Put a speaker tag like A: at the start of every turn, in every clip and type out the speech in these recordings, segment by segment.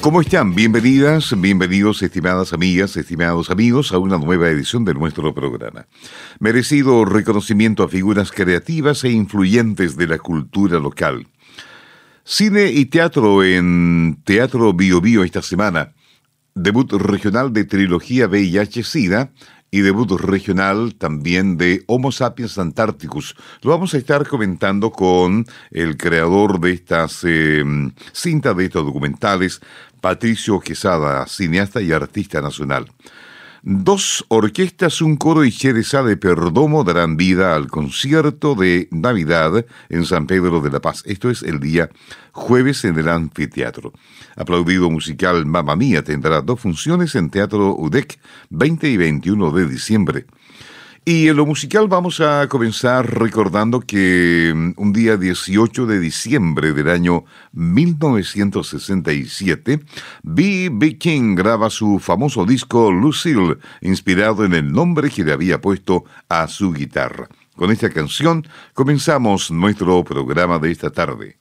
A: ¿Cómo están? Bienvenidas, bienvenidos, estimadas amigas, estimados amigos, a una nueva edición de nuestro programa. Merecido reconocimiento a figuras creativas e influyentes de la cultura local. Cine y teatro en Teatro Bio Bio esta semana. Debut regional de trilogía VIH-Sida y debut regional también de Homo sapiens Antarcticus. Lo vamos a estar comentando con el creador de estas eh, cintas, de estos documentales, Patricio Quesada, cineasta y artista nacional. Dos orquestas, un coro y Chereza de Perdomo darán vida al concierto de Navidad en San Pedro de la Paz. Esto es el día jueves en el anfiteatro. Aplaudido musical Mamma Mía tendrá dos funciones en Teatro UDEC 20 y 21 de diciembre. Y en lo musical vamos a comenzar recordando que mm, un día 18 de diciembre del año 1967, B.B. King graba su famoso disco Lucille, inspirado en el nombre que le había puesto a su guitarra. Con esta canción comenzamos nuestro programa de esta tarde.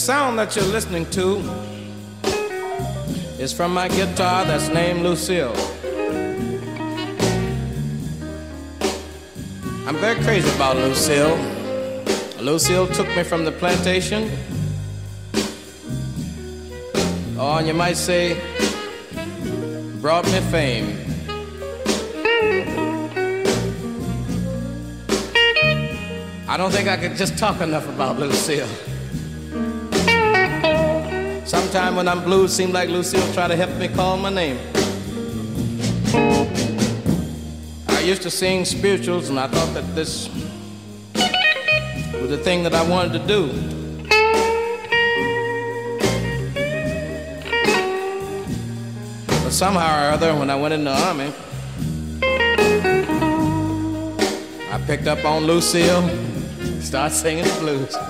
B: Sound that you're listening to is from my guitar that's named Lucille. I'm very crazy about Lucille. Lucille took me from the plantation. Oh, and you might say, brought me fame. I don't think I could just talk enough about Lucille. Sometime when I'm blue, it seems like Lucille try to help me call my name. I used to sing spirituals, and I thought that this was the thing that I wanted to do. But somehow or other, when I went in the army, I picked up on Lucille, started singing the blues.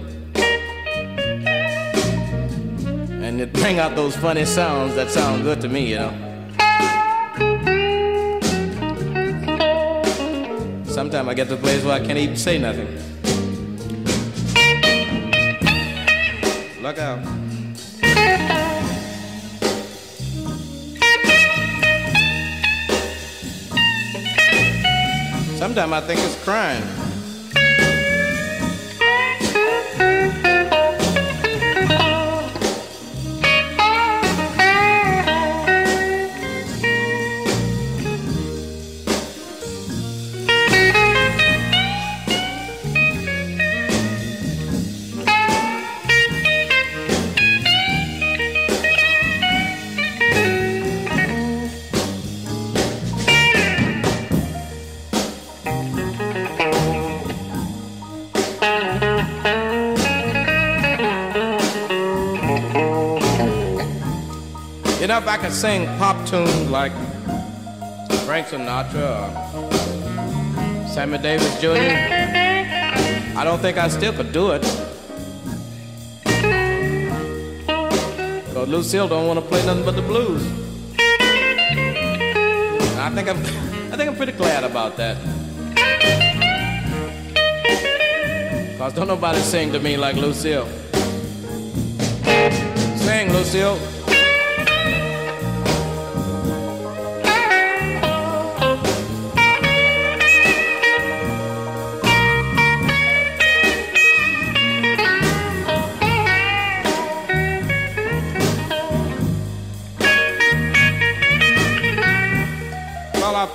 B: bring out those funny sounds that sound good to me, you know. Sometimes I get to a place where I can't even say nothing. Look out. Sometimes I think it's crying. I could sing pop tunes like Frank Sinatra or Sammy Davis Jr., I don't think I still could do it. Lucille don't want to play nothing but the blues. And I think I'm, I think I'm pretty glad about that. Cause don't nobody sing to me like Lucille. Sing, Lucille.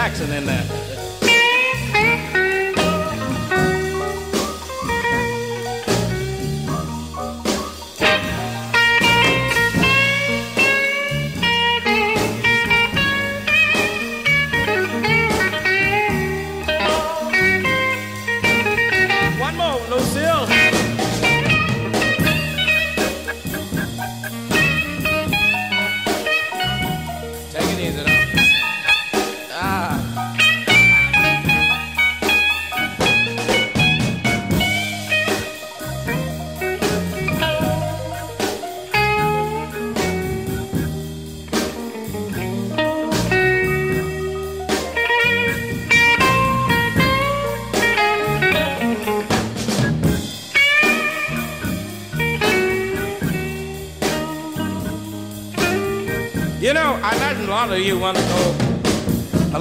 B: Jackson in there.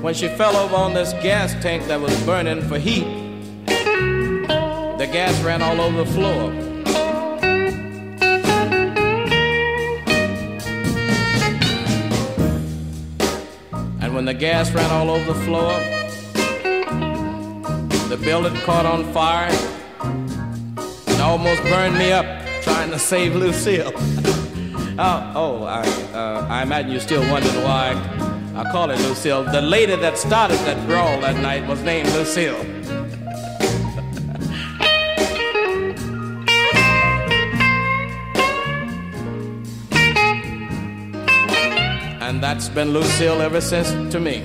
B: when she fell over on this gas tank that was burning for heat, the gas ran all over the floor. And when the gas ran all over the floor, the building caught on fire and almost burned me up trying to save Lucille. oh, oh, I, uh, I imagine you're still wondering why I call it Lucille. The lady that started that brawl that night was named Lucille. and that's been Lucille ever since to me.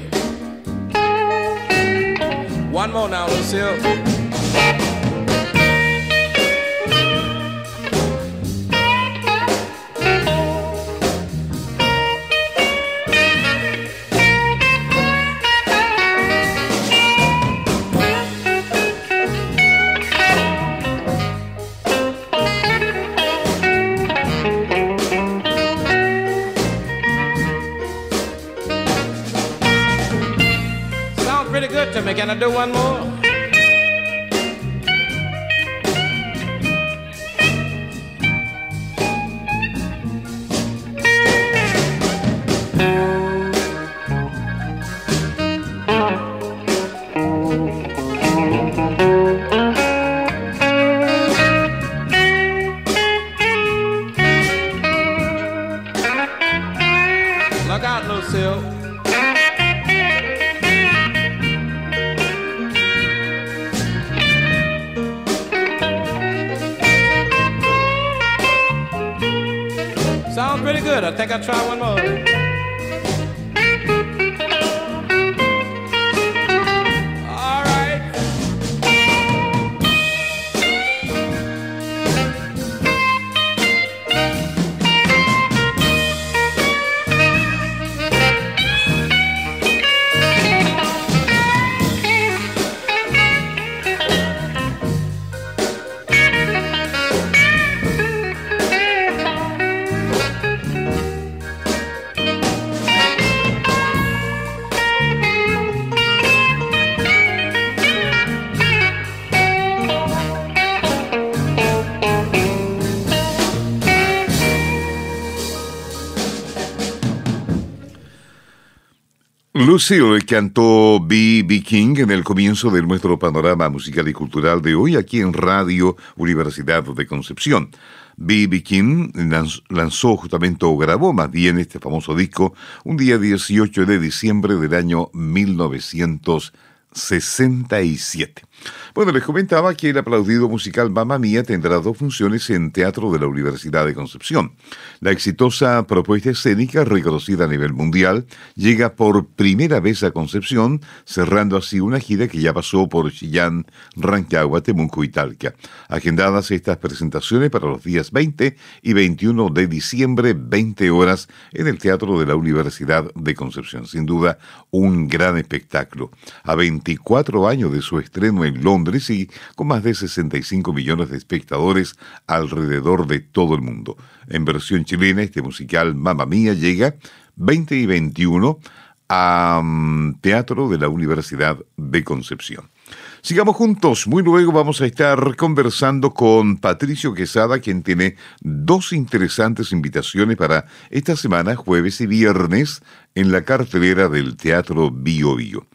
B: One more now, Lucille. I do one more? Look out, Lucille. Good. I think I'll try one more.
A: Lucille cantó B.B. King en el comienzo de nuestro panorama musical y cultural de hoy aquí en Radio Universidad de Concepción. B.B. King lanzó justamente o grabó más bien este famoso disco un día 18 de diciembre del año 1967. Bueno, les comentaba que el aplaudido musical Mamma Mía tendrá dos funciones en Teatro de la Universidad de Concepción. La exitosa propuesta escénica, reconocida a nivel mundial, llega por primera vez a Concepción, cerrando así una gira que ya pasó por Chillán, Rancagua, Temuco y Talca. Agendadas estas presentaciones para los días 20 y 21 de diciembre, 20 horas, en el Teatro de la Universidad de Concepción. Sin duda, un gran espectáculo. A 24 años de su estreno en Londres y con más de 65 millones de espectadores alrededor de todo el mundo. En versión chilena, este musical Mamma Mía llega 20 y 21 a mm, Teatro de la Universidad de Concepción. Sigamos juntos. Muy luego vamos a estar conversando con Patricio Quesada, quien tiene dos interesantes invitaciones para esta semana, jueves y viernes, en la cartelera del Teatro Bio Bio.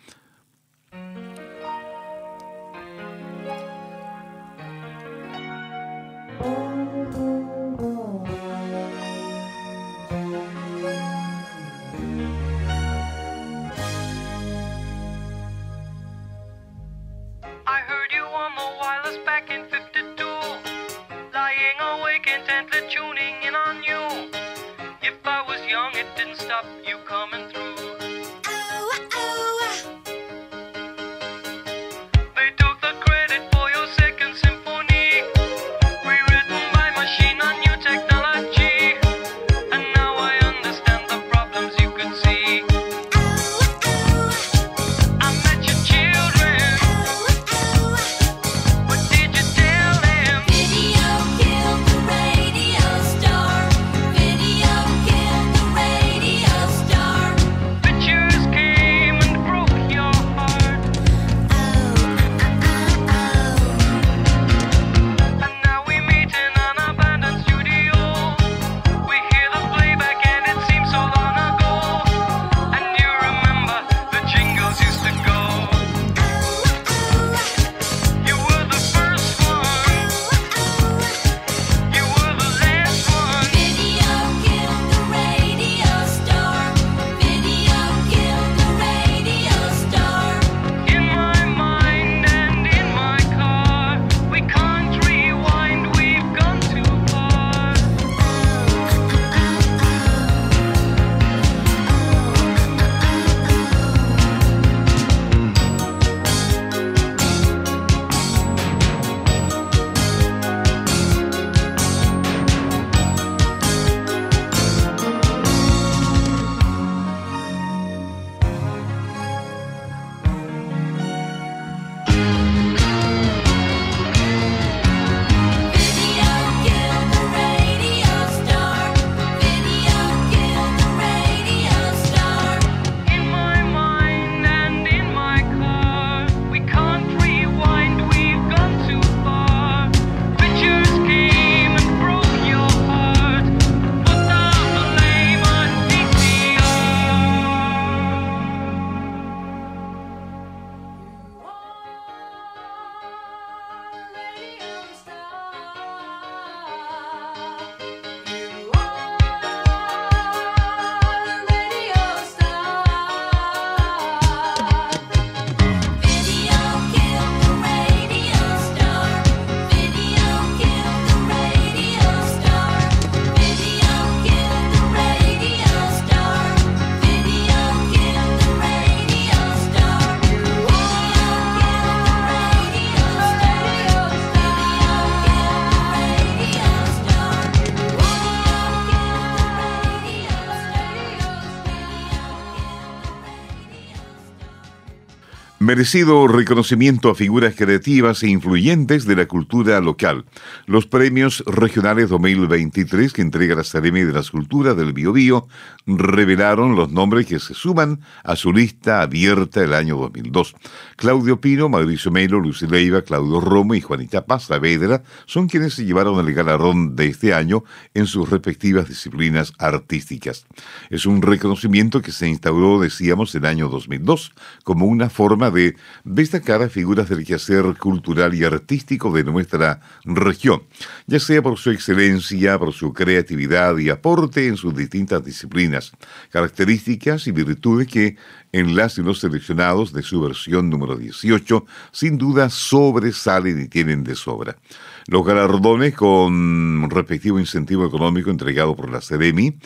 A: Merecido reconocimiento a figuras creativas e influyentes de la cultura local. Los premios regionales 2023 que entrega la Academia de las Culturas del Biobío revelaron los nombres que se suman a su lista abierta el año 2002. Claudio Pino, Mauricio Melo, Lucy Leiva, Claudio Romo y Juanita Paz Saavedra son quienes se llevaron el galardón de este año en sus respectivas disciplinas artísticas. Es un reconocimiento que se instauró, decíamos, el año 2002 como una forma de destacar a figuras del quehacer cultural y artístico de nuestra región, ya sea por su excelencia, por su creatividad y aporte en sus distintas disciplinas, características y virtudes que en los seleccionados de su versión número 18 sin duda sobresalen y tienen de sobra. Los galardones con respectivo incentivo económico entregado por la CEDEMI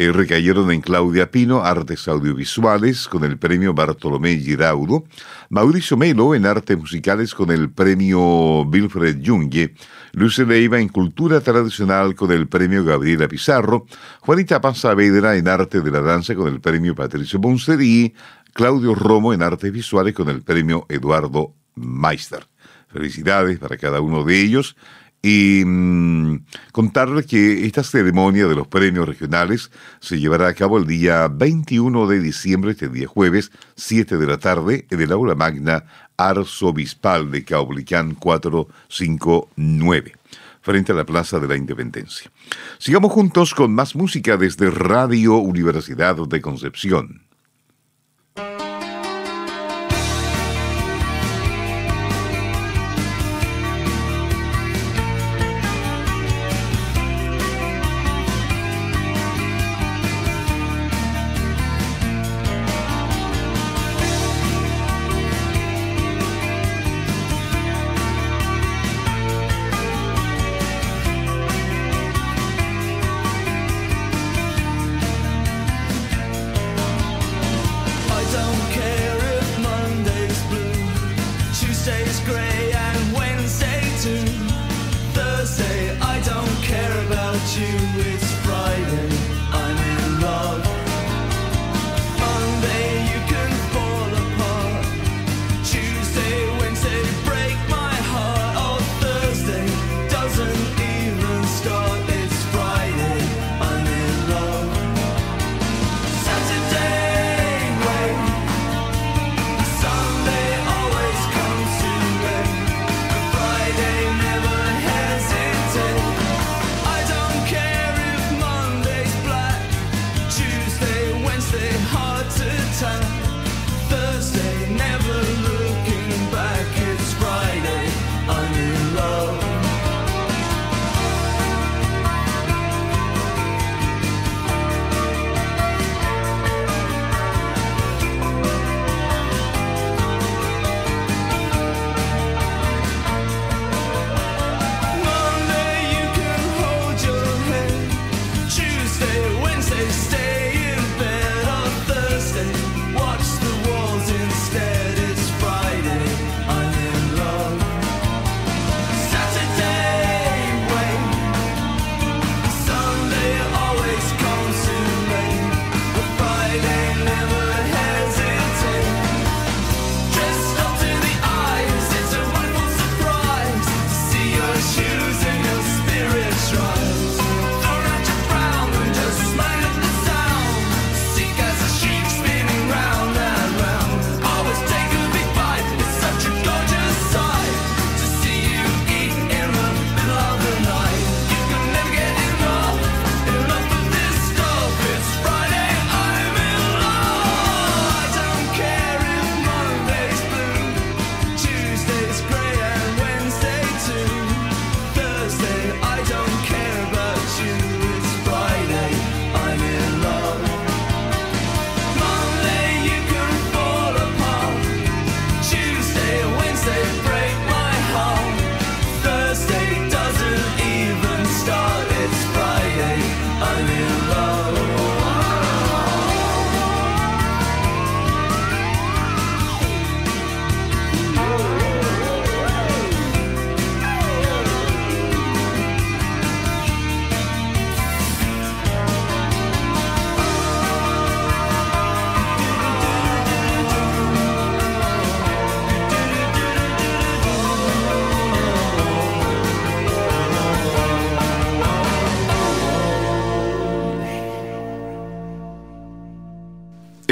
A: eh, recayeron en Claudia Pino, Artes Audiovisuales, con el premio Bartolomé Giraudo, Mauricio Melo en Artes Musicales con el premio Wilfred Junge, Luce Leiva en Cultura Tradicional con el premio Gabriela Pizarro, Juanita Paz Saavedra en Arte de la Danza con el premio Patricio Buncer y Claudio Romo en Artes Visuales con el premio Eduardo Meister. Felicidades para cada uno de ellos y mm, contarles que esta ceremonia de los premios regionales se llevará a cabo el día 21 de diciembre, este día jueves, 7 de la tarde, en el aula magna arzobispal de Caupolicán 459 frente a la Plaza de la Independencia. Sigamos juntos con más música desde Radio Universidad de Concepción.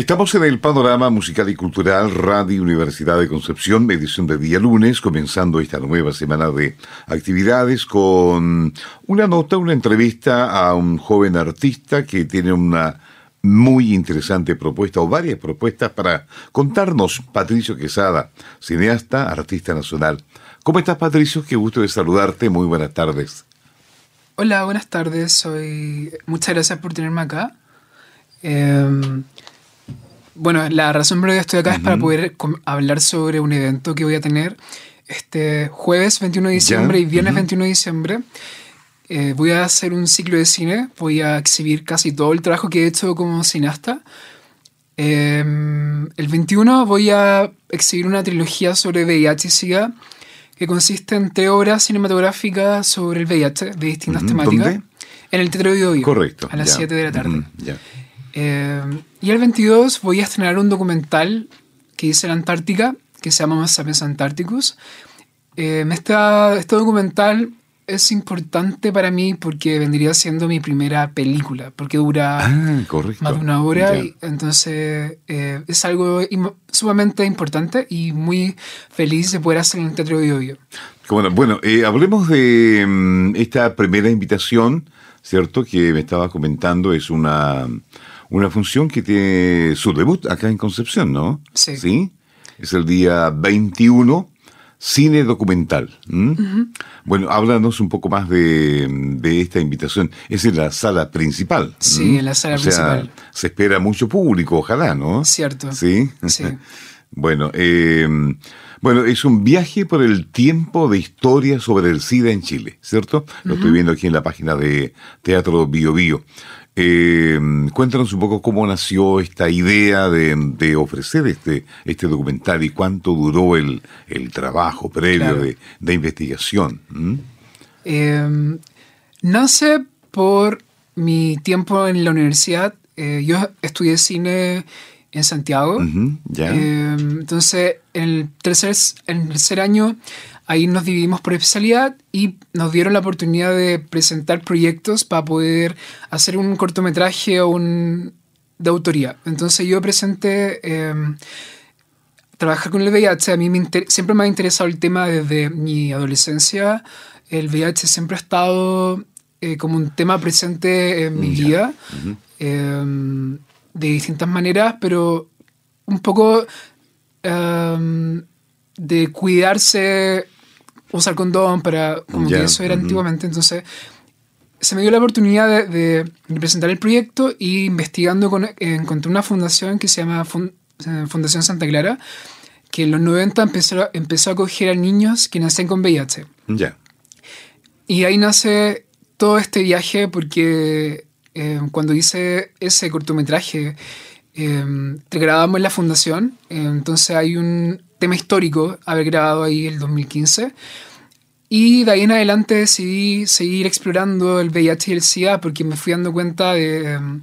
A: Estamos en el panorama musical y cultural Radio Universidad de Concepción, edición de día lunes, comenzando esta nueva semana de actividades con una nota, una entrevista a un joven artista que tiene una muy interesante propuesta o varias propuestas para contarnos Patricio Quesada, cineasta, artista nacional. ¿Cómo estás Patricio? Qué gusto de saludarte, muy buenas tardes.
C: Hola, buenas tardes, soy... Muchas gracias por tenerme acá. Eh, bueno, la razón por la que estoy acá es para poder hablar sobre un evento que voy a tener este jueves 21 de diciembre y viernes 21 de diciembre. Eh, voy a hacer un ciclo de cine, voy a exhibir casi todo el trabajo que he hecho como cineasta. Em, el 21 voy a exhibir una trilogía sobre VIH y SIDA que consiste en tres obras cinematográficas sobre el VIH de distintas temáticas. En el Teatro de
A: Correcto.
C: A las 7 de la tarde. Eh, y el 22 voy a estrenar un documental que hice en Antártica, que se llama Sapiens Antarcticus. Eh, este documental es importante para mí porque vendría siendo mi primera película, porque dura
A: ah,
C: más de una hora, y entonces eh, es algo sumamente importante y muy feliz de poder hacer en el Teatro de
A: Bueno, bueno eh, hablemos de mm, esta primera invitación, ¿cierto? Que me estaba comentando, es una una función que tiene su debut acá en Concepción, ¿no?
C: Sí.
A: ¿Sí? Es el día 21, cine documental. Bueno, háblanos un poco más de, esta invitación. Es en la sala principal.
C: Sí, en la sala principal.
A: Se espera mucho público, ojalá, ¿no?
C: Cierto.
A: Sí.
C: Sí.
A: bueno, eh, bueno, es un viaje por el tiempo de historia sobre el SIDA en Chile, ¿cierto? Lo estoy viendo aquí en la página de Teatro Bio Bio. Eh, cuéntanos un poco cómo nació esta idea de, ofrecer este, este documental y cuánto duró el, trabajo previo de, investigación.
C: Em, nace por mi tiempo en la universidad. Eh, yo estudié cine en Santiago. Em, entonces, en el, tercer, en el tercer año Ahí nos dividimos por especialidad y nos dieron la oportunidad de presentar proyectos para poder hacer un cortometraje o un, de autoría. Entonces yo presenté em, trabajar con el VIH. A mí siempre me ha interesado el tema desde mi adolescencia. El VIH siempre ha estado eh, como un tema presente en mi vida em, de distintas maneras, pero un poco em, de cuidarse usar condón para como que eso era antiguamente. Entonces se me dio la oportunidad de, presentar el proyecto y investigando con, encontré una fundación que se llama eh, Fundación Santa Clara que en los 90 empezó, empezó a acoger a niños que nacen con VIH
A: ya.
C: Y ahí nace todo este viaje porque eh, cuando hice ese cortometraje eh, grabamos en la fundación eh, entonces hay un tema histórico haber grabado ahí el 2015. Y de ahí en adelante decidí seguir explorando el VIH y el SIDA porque me fui dando cuenta de... Em,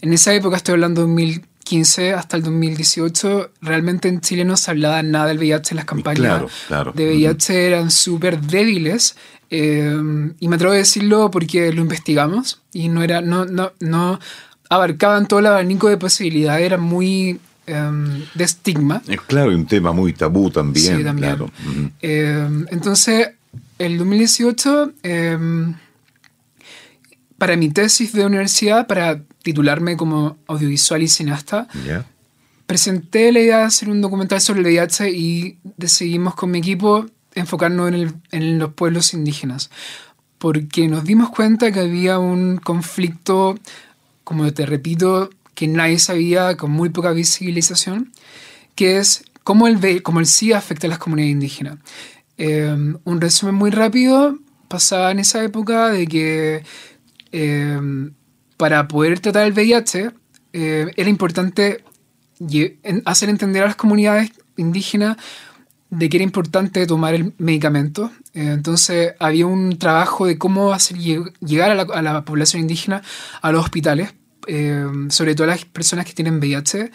C: en esa época, estoy hablando de 2015 hasta el 2018, realmente en Chile no se hablaba nada del VIH, las campañas de VIH eran súper débiles. Em, y me atrevo a decirlo porque lo investigamos y no, era, no, no, no abarcaban todo el abanico de posibilidades, era muy Em, de estigma.
A: Es claro, un tema muy tabú también.
C: Sí, también.
A: Claro.
C: Em, entonces, el 2018, em, para mi tesis de universidad, para titularme como audiovisual y cineasta, presenté la idea de hacer un documental sobre el VIH y decidimos con mi equipo enfocarnos en, el, en los pueblos indígenas, porque nos dimos cuenta que había un conflicto, como te repito, que nadie sabía, con muy poca visibilización, que es cómo el, cómo el afecta a las comunidades indígenas. Eh, un resumen muy rápido pasaba en esa época de que eh, para poder tratar el VIH eh, era importante hacer entender a las comunidades indígenas de que era importante tomar el medicamento. entonces había un trabajo de cómo hacer llegar a la, a la población indígena a los hospitales eh, sobre todo las personas que tienen VIH,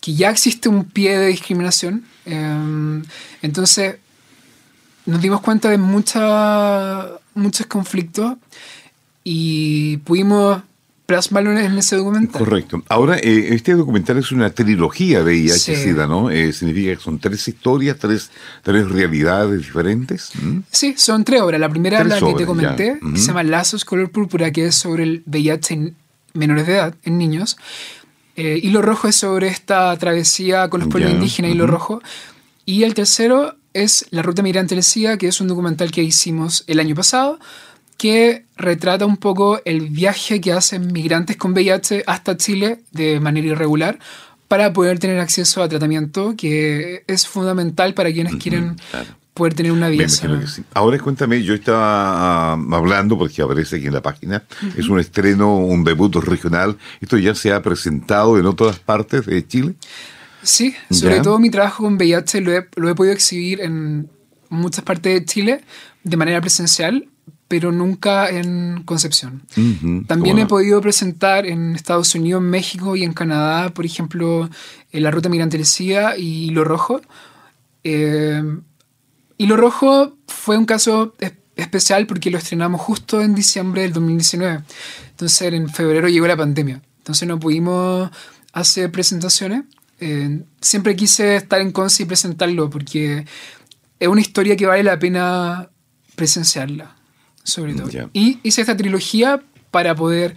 C: que ya existe un pie de discriminación. Eh, entonces, nos dimos cuenta de mucha, muchos conflictos y pudimos plasmarlo en ese documental.
A: Correcto. Ahora, eh, este documental es una trilogía de VIH-Sida, ¿no? Eh, significa que son tres historias, tres, tres realidades diferentes.
C: Sí, son tres obras. La primera es la que te comenté, que se llama Lazos Color Púrpura, que es sobre el VIH en menores de edad, en niños. Eh, Hilo Rojo es sobre esta travesía con los pueblos indígenas, Hilo Rojo. Y el tercero es La Ruta Migrante del SIDA, que es un documental que hicimos el año pasado, que retrata un poco el viaje que hacen migrantes con VIH hasta Chile de manera irregular para poder tener acceso a tratamiento, que es fundamental para quienes quieren poder tener una vida sana.
A: Ahora cuéntame, yo estaba ah, hablando, porque aparece aquí en la página, es un estreno, un debut regional. ¿Esto ya se ha presentado en otras partes de Chile?
C: Sí, sobre todo mi trabajo con VIH lo he, lo he podido exhibir en muchas partes de Chile de manera presencial pero nunca en Concepción. También he podido presentar en Estados Unidos, México y en Canadá, por ejemplo, en la Ruta Migrante del y Lo Rojo. Eh, y Lo Rojo fue un caso especial porque lo estrenamos justo en diciembre del 2019. Entonces en febrero llegó la pandemia. Entonces no pudimos hacer presentaciones. Eh, siempre quise estar en Conce y presentarlo porque es una historia que vale la pena presenciarla sobre todo. Y hice esta trilogía para poder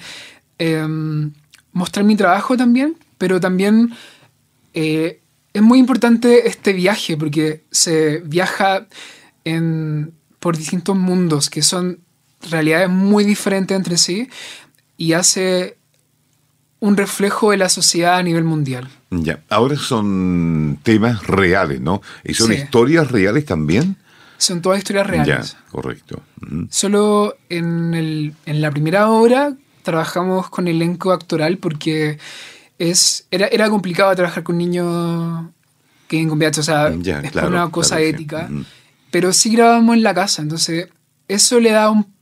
C: em, mostrar mi trabajo también, pero también eh, es muy importante este viaje porque se viaja en, por distintos mundos que son realidades muy diferentes entre sí y hace un reflejo de la sociedad a nivel mundial.
A: Ya, ahora son temas reales, ¿no? ¿Y son historias reales también?
C: Son todas historias reales.
A: Ya, correcto.
C: Solo en, el, en la primera obra trabajamos con elenco actoral porque es, era, era complicado trabajar con niños que con VIH, o sea, es una cosa ética. Pero sí grabamos en la casa, entonces eso le da un,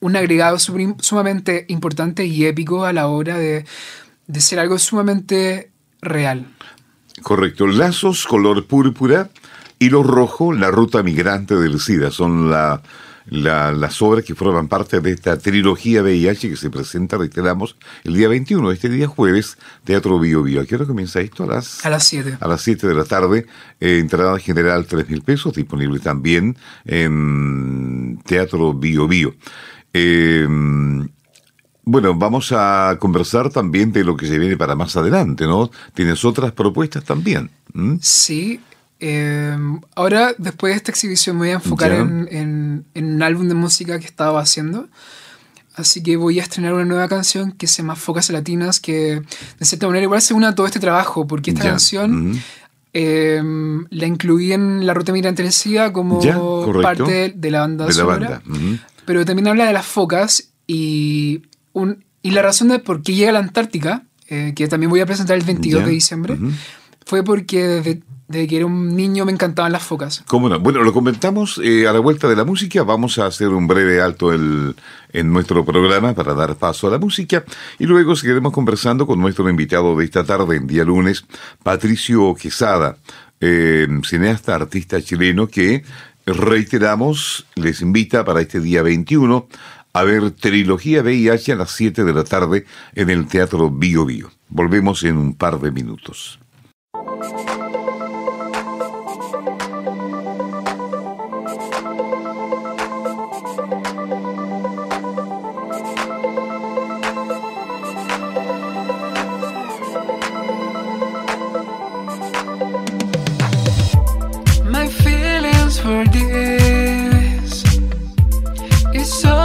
C: un agregado sumamente importante y épico a la obra de, de ser algo sumamente real.
A: Correcto. Lazos color púrpura Hilo Rojo, La Ruta Migrante del SIDA. Son la, las obras que forman parte de esta trilogía VIH que se presenta, reiteramos, el día 21, este día jueves, Teatro Bio Bio. ¿A qué hora comienza esto? A las,
C: a las 7.
A: A las 7 de la tarde. Eh, entrada general 3 mil pesos, disponible también en Teatro Bio Bio. Eh, bueno, vamos a conversar también de lo que se viene para más adelante, ¿no? Tienes otras propuestas también.
C: Sí, Em, ahora, después de esta exhibición, me voy a enfocar en, un álbum de música que estaba haciendo. Así que voy a estrenar una nueva canción que se llama Focas Latinas, que de cierta manera igual se une a todo este trabajo, porque esta canción em, la incluí en la ruta migrante del como parte de la banda sonora. Pero también habla de las focas y, un, y la razón de por qué llega a la Antártica, eh, que también voy a presentar el 22 de diciembre, fue porque desde desde que era un niño me encantaban las focas.
A: ¿Cómo no? Bueno, lo comentamos eh, a la vuelta de la música. Vamos a hacer un breve alto el, en nuestro programa para dar paso a la música y luego seguiremos conversando con nuestro invitado de esta tarde, en día lunes, Patricio Quesada, eh, cineasta, artista chileno que, reiteramos, les invita para este día 21 a ver Trilogía VIH a las 7 de la tarde en el Teatro Bio Bio. Volvemos en un par de minutos.
C: so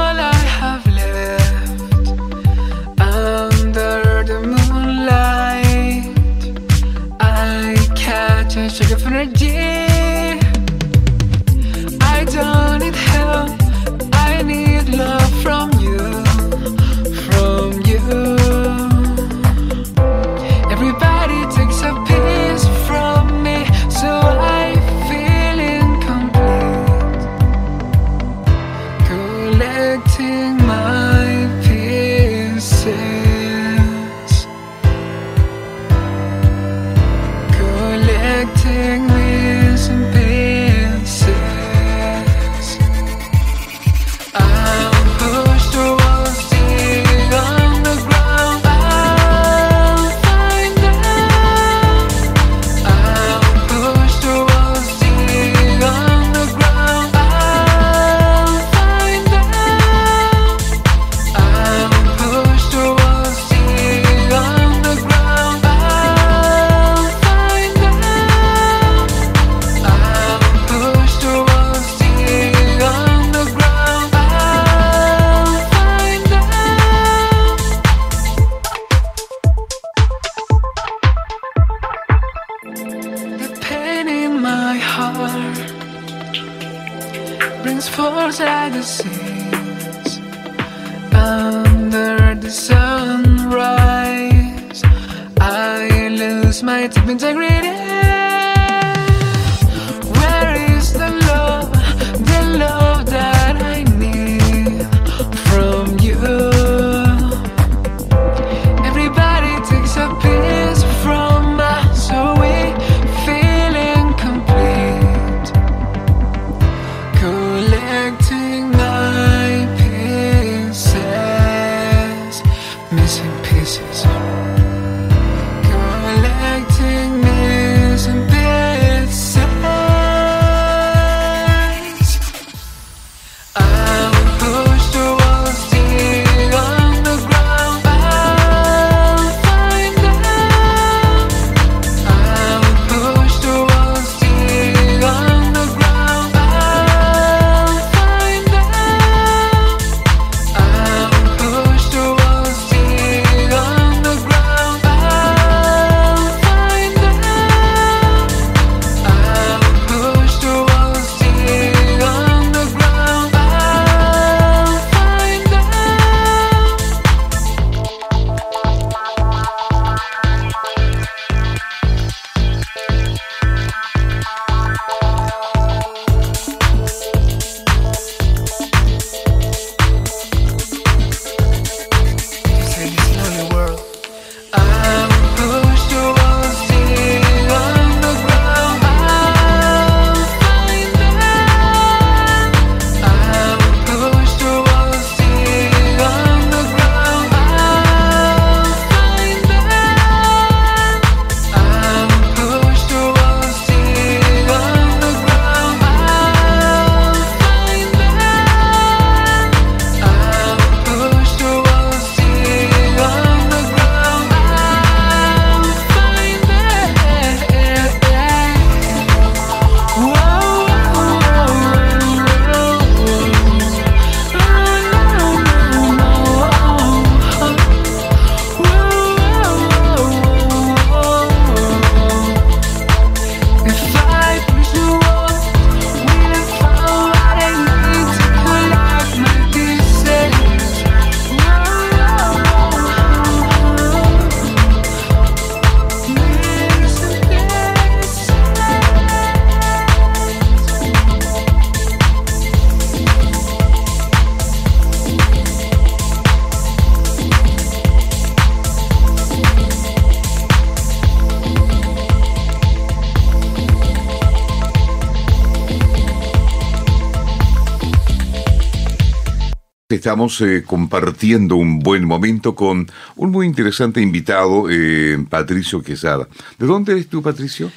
A: Estamos eh, compartiendo un buen momento con un muy interesante invitado, eh, Patricio Quesada. ¿De dónde eres tú, Patricio?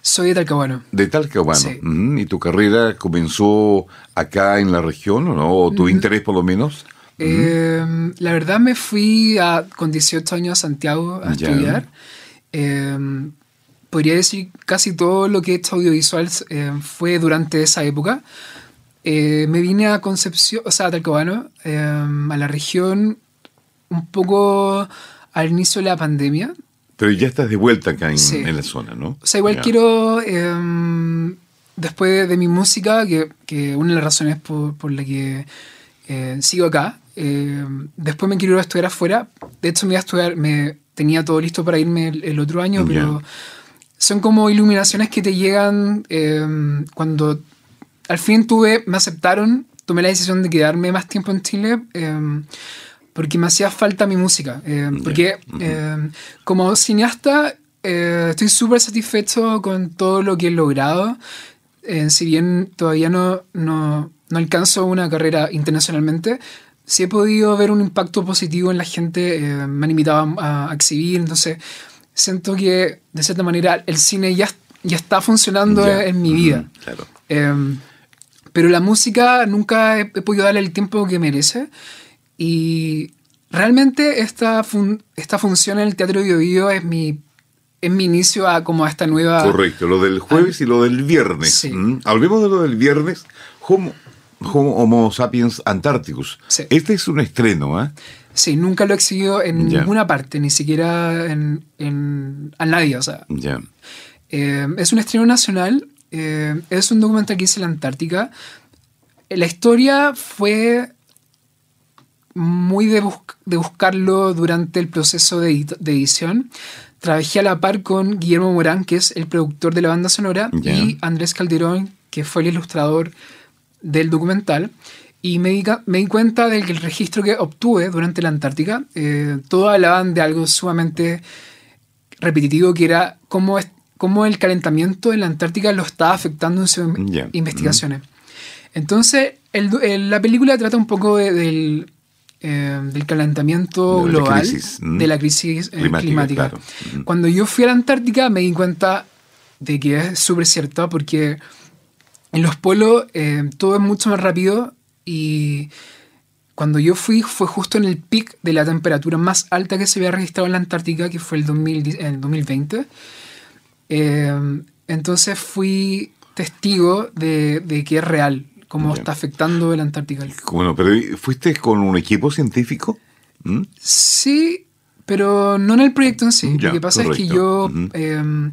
C: Soy de Talcahuano.
A: De Talcahuano.
C: Sí.
A: ¿Y tu carrera comenzó acá en la región o no? ¿O tu interés por lo menos?
C: Eh, la verdad me fui a- con 18 años a Santiago a
A: Ya.
C: estudiar. Eh, podría decir casi todo lo que he hecho audiovisual eh, fue durante esa época. Eh, me vine a Concepción, o sea, a Talcahuano, eh, a la región, un poco al inicio de la pandemia.
A: Pero ya estás de vuelta acá en,
C: Sí.
A: en la zona, ¿no?
C: O sea, igual
A: Ya.
C: quiero, eh, después de, de mi música, que, que una de las razones por, por la que eh, sigo acá, eh, después me quiero ir a estudiar afuera. De hecho, me iba a estudiar, me tenía todo listo para irme el, el otro año,
A: Ya.
C: pero son como iluminaciones que te llegan eh, cuando al fin tuve, me aceptaron, tomé la decisión de quedarme más tiempo en Chile. eh, porque me hacía falta mi música. eh, porque eh, como cineasta eh, estoy súper satisfecho con todo lo que he logrado. Eh, si bien todavía no, no, no alcanzo una carrera internacionalmente, sí he podido ver un impacto positivo en la gente. eh, me han invitado a, a exhibir, entonces siento que de cierta manera el cine ya, ya está funcionando
A: Ya.
C: en mi vida.
A: Claro.
C: Eh, pero la música nunca he, he podido darle el tiempo que merece. Y realmente esta, fun- esta función en el Teatro Bio Bio es mi, es mi inicio a como a esta nueva...
A: Correcto, lo del jueves y lo del viernes.
C: Sí.
A: Mm, Hablemos de lo del viernes. Homo, Homo, Homo sapiens Antarcticus.
C: Sí.
A: Este es un estreno, ¿ah?
C: Sí, nunca lo he exhibido en ninguna parte, ni siquiera en, en- a nadie. O sea,
A: Ya.
C: Eh, es un estreno nacional, eh, es un documental que hice en la Antártica. la historia fue muy de, de buscarlo durante el proceso de, edición. Trabajé a la par con Guillermo Morán, que es el productor de la banda sonora, y Andrés Calderón, que fue el ilustrador del documental. Y me di, me di cuenta de que el registro que obtuve durante la Antártica, eh, todos hablaban de algo sumamente repetitivo, que era cómo, cómo el calentamiento en la Antártica lo estaba afectando en sus investigaciones. Entonces, la película trata un poco del, eh, del calentamiento global, de la crisis eh, climática. Cuando yo fui a la Antártica me di cuenta de que es súper cierto porque en los polos eh, todo es mucho más rápido y cuando yo fui fue justo en el pic de la temperatura más alta que se había registrado en la Antártica, que fue el, 2020. Entonces fui testigo de, de, que es real cómo está afectando el Antártica.
A: Bueno, pero ¿fuiste con un equipo científico?
C: ¿Mm? Sí, pero no en el proyecto en sí. Lo que pasa es que yo em,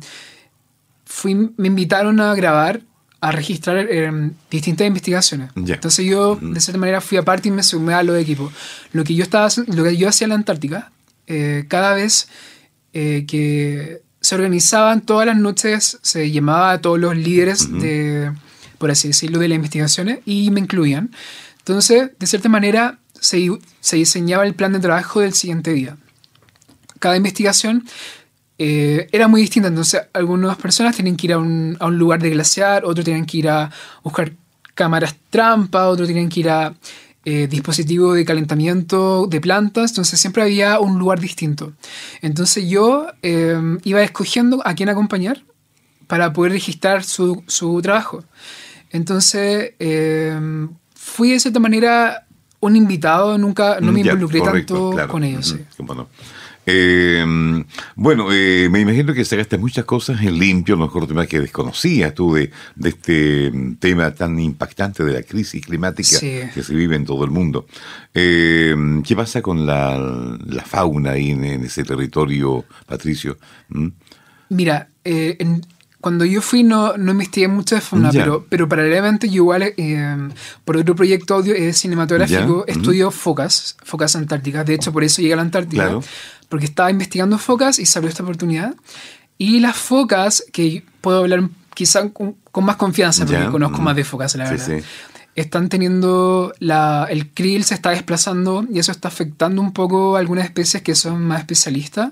C: fui, me invitaron a grabar, a registrar em, distintas investigaciones. Entonces yo, de cierta manera, fui aparte y me sumé a los equipos. Lo que yo, estaba, lo que yo hacía en la Antártica, eh, cada vez eh, que se organizaban todas las noches, se llamaba a todos los líderes de por así decirlo, de las investigaciones y me incluían. Entonces, de cierta manera, se, se diseñaba el plan de trabajo del siguiente día. Cada investigación eh, era muy distinta, entonces algunas personas tenían que ir a un, a un lugar de glaciar, otros tenían que ir a buscar cámaras trampa, otros tenían que ir a eh, dispositivos de calentamiento de plantas, entonces siempre había un lugar distinto. Entonces yo eh, iba escogiendo a quién acompañar para poder registrar su, su trabajo. Entonces, eh, fui de cierta manera un invitado, nunca no me involucré tanto con ellos.
A: Eh, bueno, eh, me imagino que sacaste muchas cosas en limpio, a lo mejor temas que desconocías tú de, este tema tan impactante de la crisis climática que se vive en todo el mundo. ¿Qué pasa con la, fauna ahí en, ese territorio, Patricio? ¿Mm?
C: Mira, en, cuando yo fui no, no investigué mucho de fauna, pero, pero paralelamente yo igual, eh, por otro proyecto audio eh, cinematográfico, estudio focas, focas antárticas. De hecho, por eso llegué a la Antártida, porque estaba investigando focas y salió esta oportunidad. Y las focas, que puedo hablar quizá con, más confianza, porque conozco más de focas, la verdad. Están teniendo la, el krill se está desplazando y eso está afectando un poco a algunas especies que son más especialistas.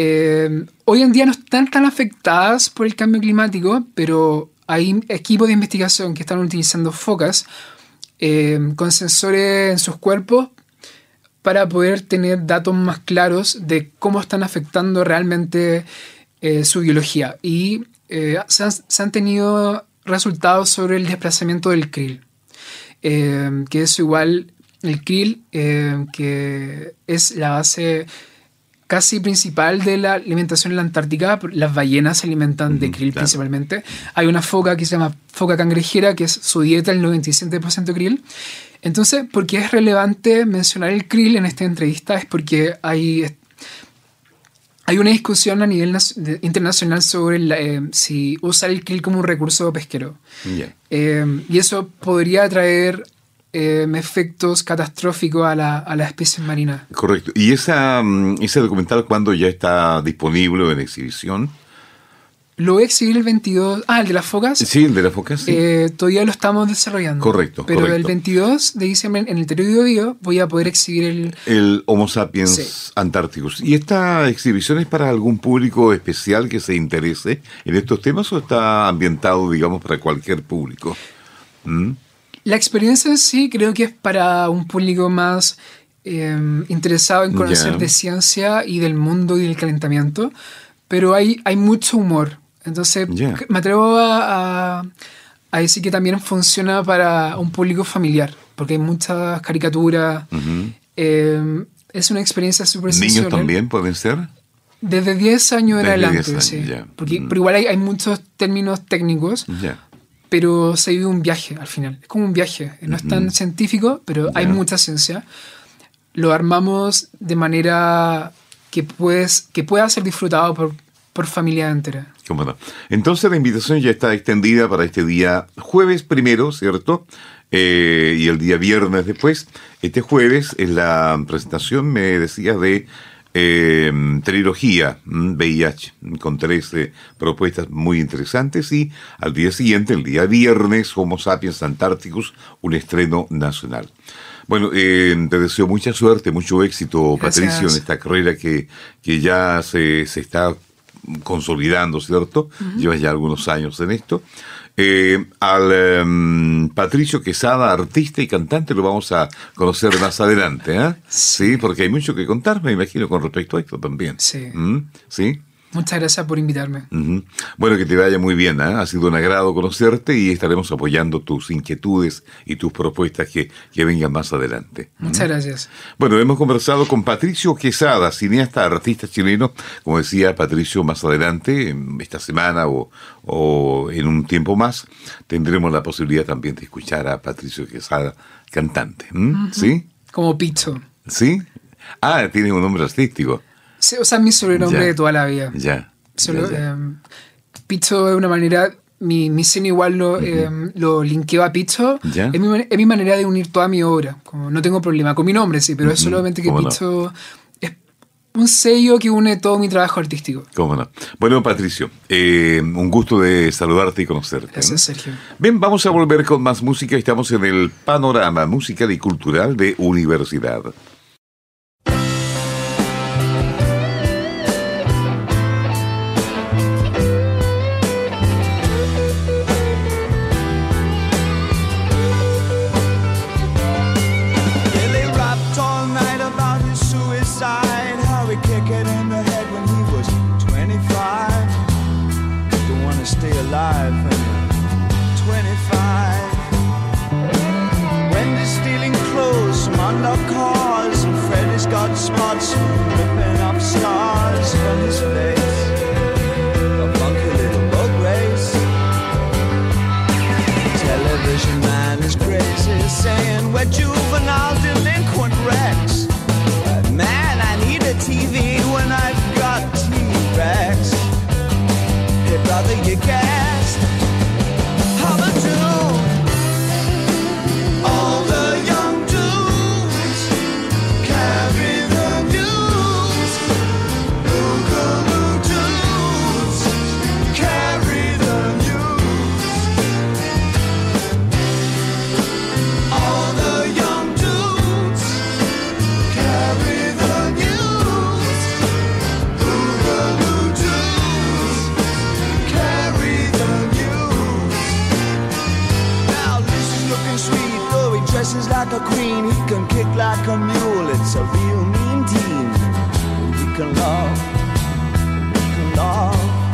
C: Eh, hoy en día no están tan afectadas por el cambio climático, pero hay equipos de investigación que están utilizando focas eh, con sensores en sus cuerpos para poder tener datos más claros de cómo están afectando realmente eh, su biología. Y se han, tenido resultados sobre el desplazamiento del krill, que es igual el krill, que es la base casi principal de la alimentación en la Antártica. Las ballenas se alimentan de krill principalmente. Hay una foca que se llama foca cangrejera, que es su dieta el 97% krill. Entonces, ¿por qué es relevante mencionar el krill en esta entrevista? Es porque hay, hay una discusión a nivel internacional sobre eh, si usar el krill como un recurso pesquero. Eh, y eso podría traer Em, efectos catastróficos a la, a especie marina.
A: Correcto. ¿Y esa, mm, ese documental cuándo ya está disponible en exhibición?
C: Lo voy a exhibir el 22. Ah, el de las focas.
A: Sí, el de las focas. Sí.
C: Eh, todavía lo estamos desarrollando.
A: Correcto.
C: Pero el 22 de diciembre en el Teorio Bio voy a poder exhibir el.
A: El Homo sapiens Antárticos. ¿Y esta exhibición es para algún público especial que se interese en estos temas o está ambientado, digamos, para cualquier público?
C: ¿Mm? La experiencia en sí creo que es para un público más em, interesado en conocer de ciencia y del mundo y del calentamiento, pero hay, hay mucho humor. Entonces, me atrevo a, a, decir que también funciona para un público familiar, porque hay muchas caricaturas. Em, es una experiencia súper
A: ¿Niños también pueden ser?
C: Desde 10 años en adelante, sí. Porque, Pero igual hay, hay, muchos términos técnicos pero se vive un viaje al final. Es como un viaje. No es tan científico, pero hay mucha ciencia. Lo armamos de manera que, puedes, que pueda ser disfrutado por, por familia entera.
A: Entonces la invitación ya está extendida para este día jueves primero, ¿cierto?
D: eh, y el día viernes después. Este jueves es la presentación, me decía, de eh, trilogía VIH, mm, con 13 propuestas muy interesantes y al día siguiente, el día viernes, Homo sapiens Antarcticus, un estreno nacional. Bueno, eh, te deseo mucha suerte, mucho éxito, Patricio, en esta carrera que, que ya se, se está consolidando, ¿cierto? Llevas ya algunos años en esto. Eh, al em, Patricio Quesada, artista y cantante, lo vamos a conocer más adelante, ¿eh? Sí. porque hay mucho que contar, me imagino, con respecto a esto también.
C: Sí.
D: ¿Mm? ¿Sí?
C: Muchas gracias por invitarme.
D: Bueno, que te vaya muy bien. ¿eh? Ha sido un agrado conocerte y estaremos apoyando tus inquietudes y tus propuestas que, que vengan más adelante.
C: Muchas gracias.
D: Bueno, hemos conversado con Patricio Quesada, cineasta, artista chileno. Como decía Patricio, más adelante, esta semana o, o en un tiempo más, tendremos la posibilidad también de escuchar a Patricio Quesada, cantante. ¿Sí?
C: Como Picho.
D: ¿Sí? Ah, tiene un nombre artístico.
C: Sí, o sea, mi sobrenombre de toda la vida.
D: Ya.
C: Solo, em, Picho es una manera, mi, mi igual lo, uh lo linkeo a Picho. Es mi, es mi, manera de unir toda mi obra. Como, no tengo problema con mi nombre, sí, pero es solamente que Picho es un sello que une todo mi trabajo artístico.
D: Cómo no. Bueno, Patricio, eh, un gusto de saludarte y conocerte.
C: Gracias, Sergio.
D: Bien, vamos a volver con más música. Estamos en el panorama musical y cultural de Universidad. saying we're juveniles. dresses like a queen, he can kick like a mule. It's a real mean team. We can love, we can love.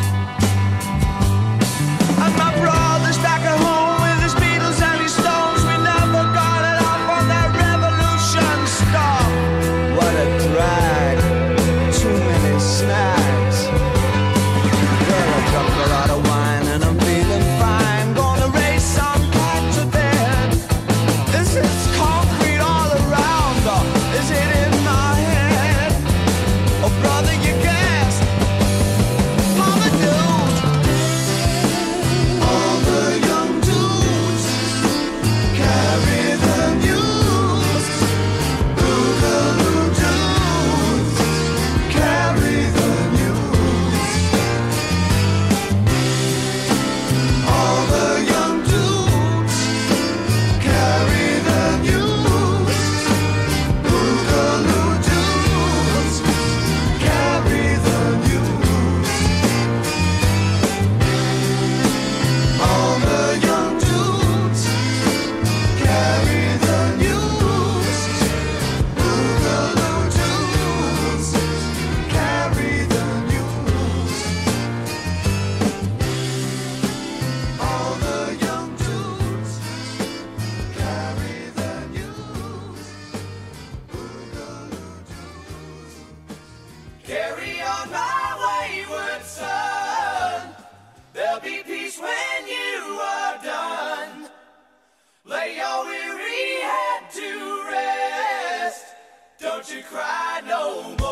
D: you cry no more.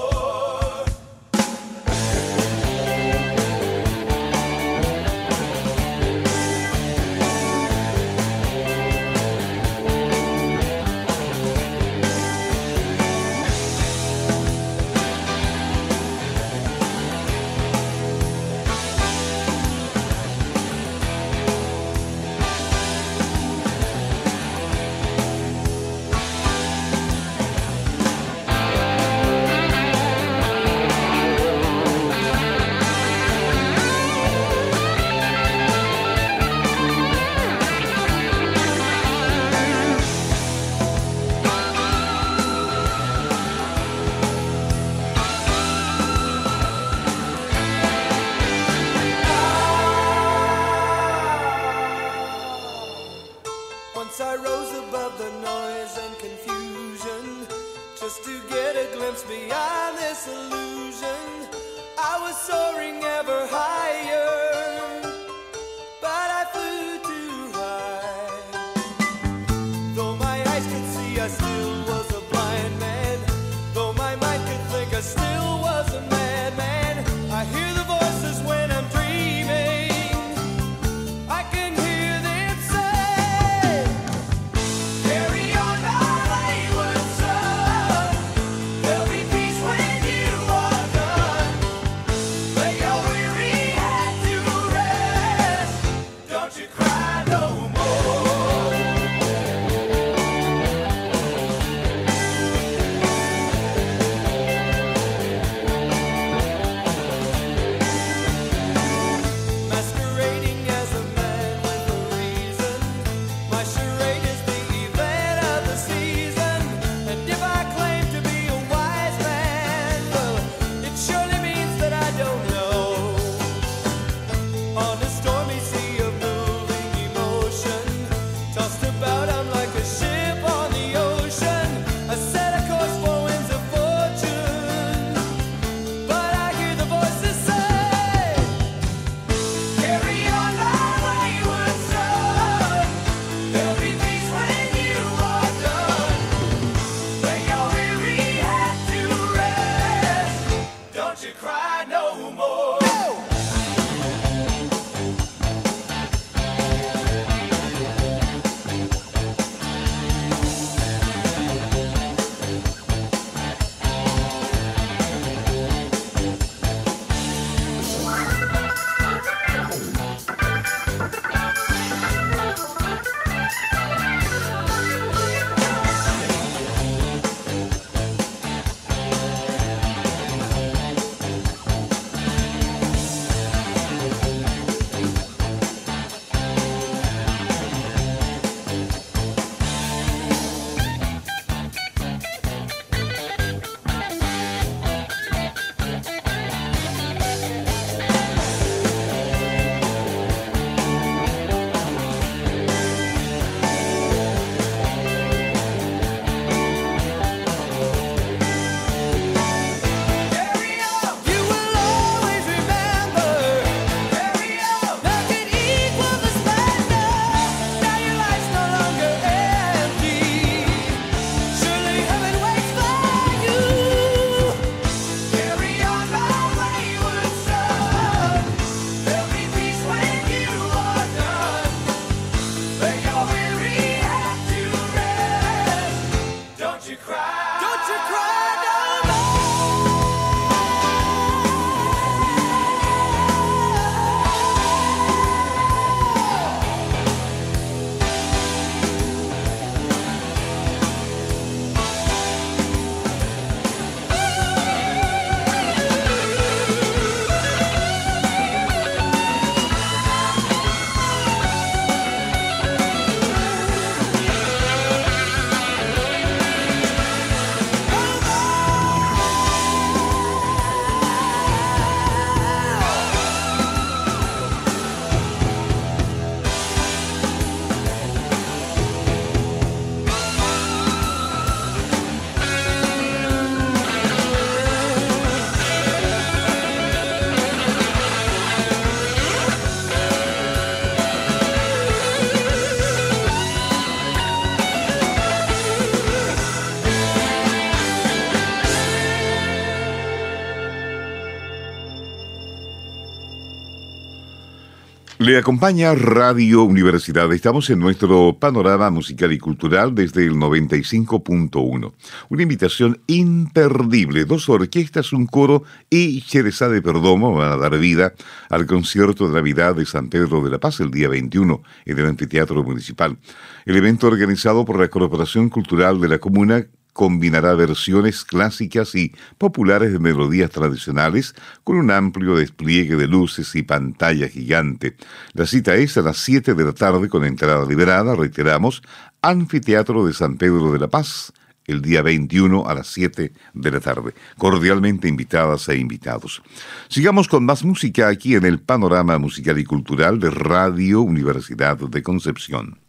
A: Le acompaña Radio Universidad. Estamos en nuestro panorama musical y cultural desde el 95.1. Una invitación imperdible. Dos orquestas, un coro y Cherezade Perdomo van a dar vida al concierto de Navidad de San Pedro de la Paz el día 21 en el Anfiteatro Municipal. El evento organizado por la Corporación Cultural de la Comuna combinará versiones clásicas y populares de melodías tradicionales con un amplio despliegue de luces y pantalla gigante. La cita es a las 7 de la tarde con entrada liberada, reiteramos, Anfiteatro de San Pedro de la Paz, el día 21 a las 7 de la tarde. Cordialmente invitadas e invitados. Sigamos con más música aquí en el panorama musical y cultural de Radio Universidad de Concepción.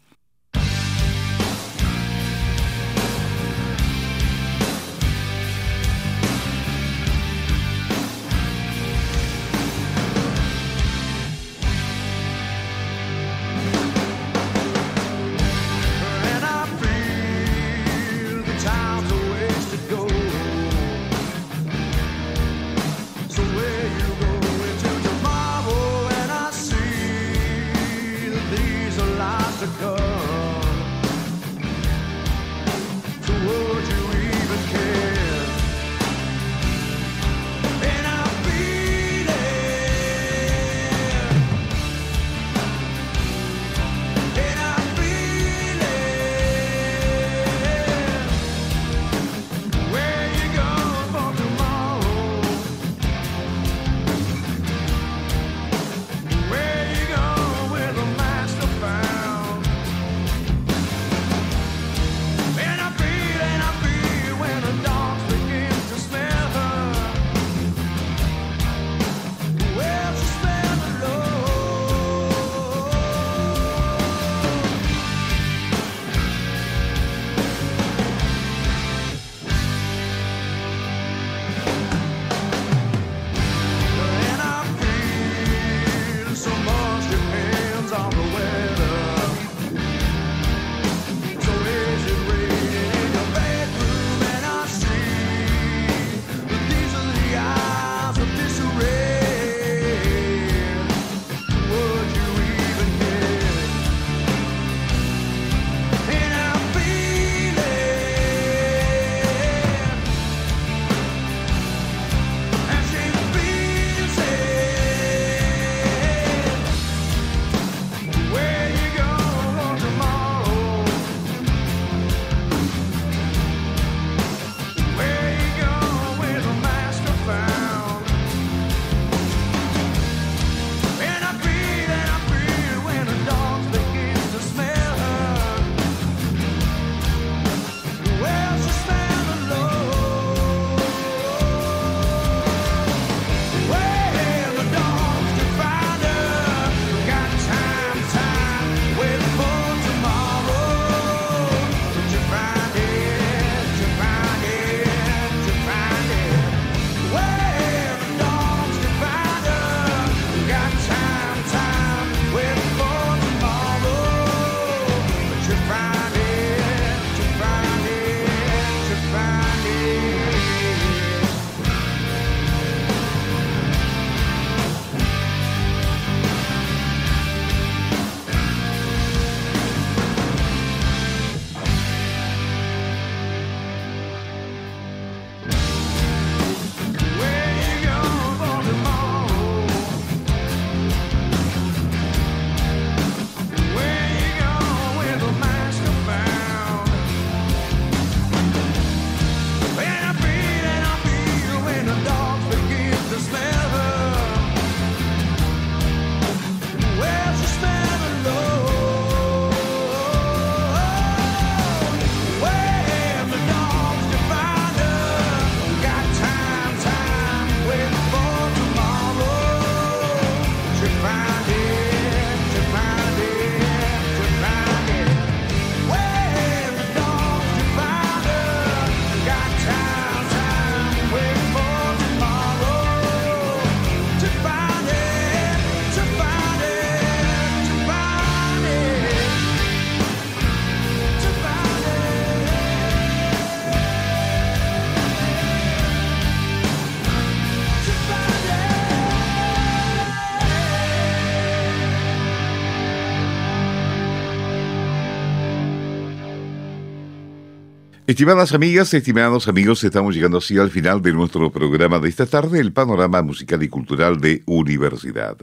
A: Estimadas amigas, estimados amigos, estamos llegando así al final de nuestro programa de esta tarde, el panorama musical y cultural de Universidad.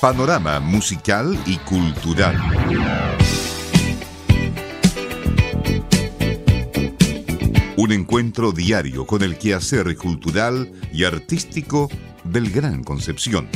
A: Panorama musical y cultural. Un encuentro diario con el quehacer cultural y artístico del Gran Concepción.